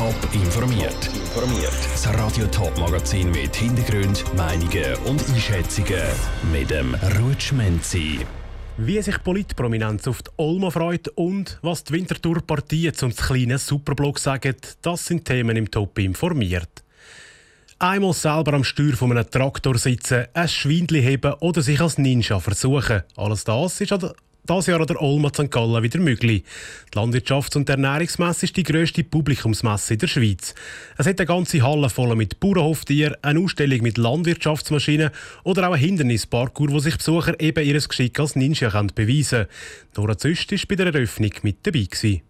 Top informiert. Informiert. Das Radio Top Magazin mit Hintergrund, Meinungen und Einschätzungen mit dem Rutschmenzi. Wie sich Politprominenz auf die Olma freut und was die Winterthur-Partien zum kleinen Superblock sagen, das sind Themen im Top informiert. Einmal selber am Steuer von einem Traktor sitzen, ein Schwindli heben oder sich als Ninja versuchen. Alles das ist an das Jahr an der Olma St. Gallen wieder möglich. Die Landwirtschafts- und Ernährungsmesse ist die grösste Publikumsmesse in der Schweiz. Es hat eine ganze Halle voll mit Bauernhoftieren, eine Ausstellung mit Landwirtschaftsmaschinen oder auch ein Hindernisparcours, wo sich Besucher eben ihr Geschick als Ninja beweisen können. Nora Züst war bei der Eröffnung mit dabei. Gewesen.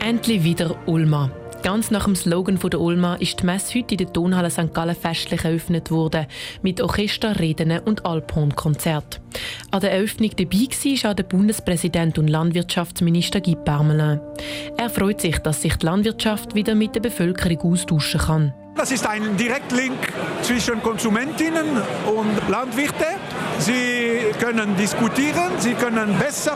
Endlich wieder Ulma. Ganz nach dem Slogan der Ulma ist die Messe heute in der Tonhalle St. Gallen festlich eröffnet worden, mit Orchester, Reden und Alphorn-Konzert. An der Eröffnung dabei war auch der Bundespräsident und Landwirtschaftsminister Guy Parmelin. Er freut sich, dass sich die Landwirtschaft wieder mit der Bevölkerung austauschen kann. Das ist ein Direktlink zwischen Konsumentinnen und Landwirten. Sie können diskutieren, sie können besser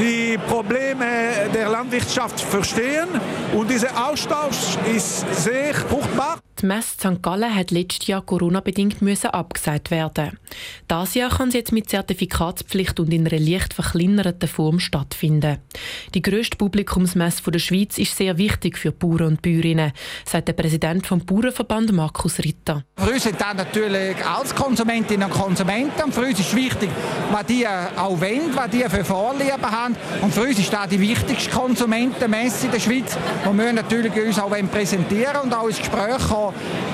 die Probleme der Landwirtschaft verstehen und dieser Austausch ist sehr fruchtbar. Die Messe St. Gallen hat letztes Jahr Corona-bedingt abgesagt werden. Das Jahr kann sie jetzt mit Zertifikatspflicht und in einer leicht verkleinerten Form stattfinden. Die grösste Publikumsmesse der Schweiz ist sehr wichtig für Bauern und Bäuerinnen, sagt der Präsident vom Bauernverband Markus Ritter. Für uns sind das natürlich als Konsumentinnen und Konsumenten. Für uns ist wichtig, was die auch wollen, was die für Vorlieben haben. Und für uns ist das die wichtigste Konsumentenmesse in der Schweiz. Und wir natürlich uns auch präsentieren und auch ins Gespräch kommen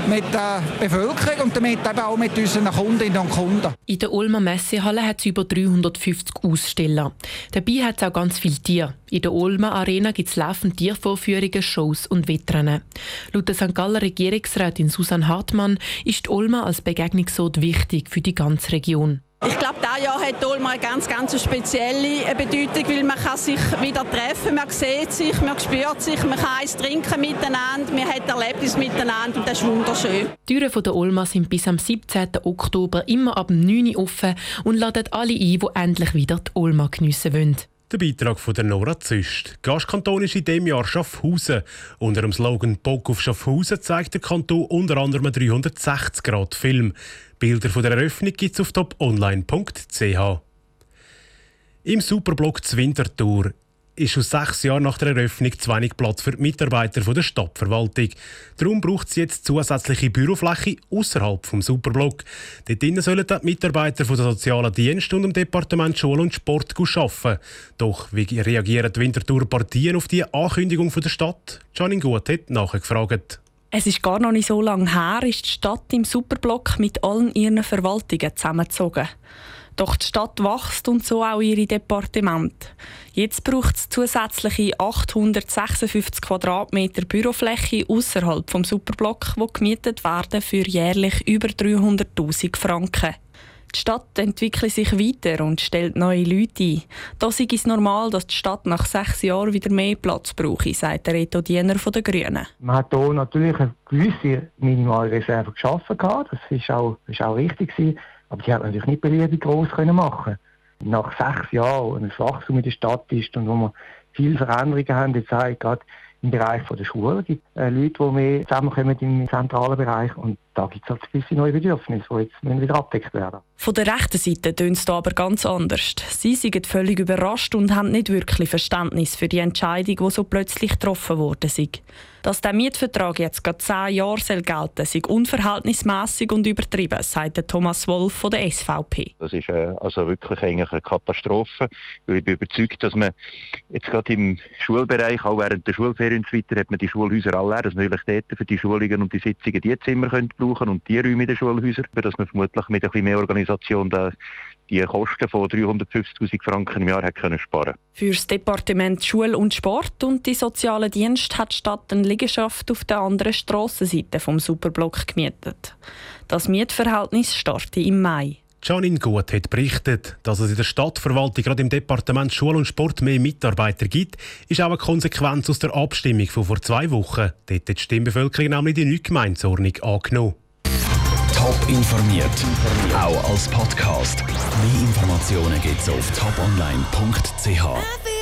mit der Bevölkerung und damit eben auch mit unseren Kundinnen und Kunden. In der Ulmer Messehalle hat es über 350 Aussteller. Dabei hat es auch ganz viele Tiere. In der Ulmer Arena gibt es laufend Tiervorführungen, Shows und Wettrennen. Laut der St. Galler Regierungsrätin Susanne Hartmann ist die Ulmer als Begegnungsort wichtig für die ganze Region. Ich glaube, dieses Jahr hat Olma eine ganz, ganz spezielle Bedeutung, weil man kann sich wieder treffen, man sieht sich, man spürt sich, man kann eins trinken miteinander, man hat Erlebnis miteinander und das ist wunderschön. Die Türen der Olma sind bis am 17. Oktober immer ab 9 Uhr offen und laden alle ein, die endlich wieder die Olma geniessen wollen. Der Beitrag von der Nora Züst. Gastkanton ist in diesem Jahr Schaffhausen. Unter dem Slogan «Bock auf Schaffhausen» zeigt der Kanton unter anderem einen 360-Grad-Film. Bilder von der Eröffnung gibt es auf toponline.ch. Im Superblock Zwintertour ist schon sechs Jahre nach der Eröffnung zu wenig Platz für die Mitarbeiter der Stadtverwaltung. Darum braucht es jetzt zusätzliche Bürofläche außerhalb vom Superblock. Dort sollen die Mitarbeiter der sozialen Dienste und dem Departement Schule und Sport arbeiten. Doch wie reagieren die Winterthur-Partien auf die Ankündigung der Stadt? Janine Gut hat nachgefragt. Es ist gar noch nicht so lange her, ist die Stadt im Superblock mit allen ihren Verwaltungen zusammengezogen. Doch die Stadt wächst und so auch ihre Departemente. Jetzt braucht es zusätzliche 856 Quadratmeter Bürofläche außerhalb vom Superblock, wo gemietet werden für jährlich über 300.000 Franken. Die Stadt entwickelt sich weiter und stellt neue Leute ein. Da ist es normal, dass die Stadt nach sechs Jahren wieder mehr Platz brauche, sagt der Reto Diener von den Grünen. Man hat hier natürlich eine gewisse Minimalreserve geschaffen. Das ist auch, auch richtig. Aber die hat natürlich nicht beliebig groß machen Nach sechs Jahren, wenn ein Wachstum in der Stadt ist und wo wir viele Veränderungen haben, jetzt gerade im Bereich der Schule gibt äh, Leute, die mehr zusammenkommen im zentralen Bereich. Und da gibt es halt gewisse neue Bedürfnisse, die jetzt wieder abgedeckt werden Von der rechten Seite tönt es aber ganz anders. Sie sind völlig überrascht und haben nicht wirklich Verständnis für die Entscheidung, die so plötzlich getroffen wurde. Dass der Mietvertrag jetzt gerade zehn Jahre soll gelten soll, sei unverhältnismäßig und übertrieben, sagt Thomas Wolf von der SVP. Das ist äh, also wirklich eigentlich eine Katastrophe. Ich bin überzeugt, dass man jetzt gerade im Schulbereich, auch während der Schulferien und so weiter, hat man die Schulhäuser alle leer, dass man natürlich dort für die Schulungen und die Sitzungen die Zimmer brauchen und die Räume in den Schulhäusern, dass man vermutlich mit ein bisschen mehr Organisation die Kosten von 350.000 Franken im Jahr hat können sparen Für das Departement Schule und Sport und die sozialen Dienste hat die Stadt eine Liegenschaft auf der anderen Strassenseite vom Superblock gemietet. Das Mietverhältnis startet im Mai. Janine Gut hat berichtet, dass es in der Stadtverwaltung gerade im Departement Schule und Sport mehr Mitarbeiter gibt, ist auch eine Konsequenz aus der Abstimmung von vor zwei Wochen. Dort hat die Stimmbevölkerung nämlich die neue Gemeindeordnung angenommen. Top informiert, auch als Podcast. Mehr Informationen gibt's auf toponline.ch.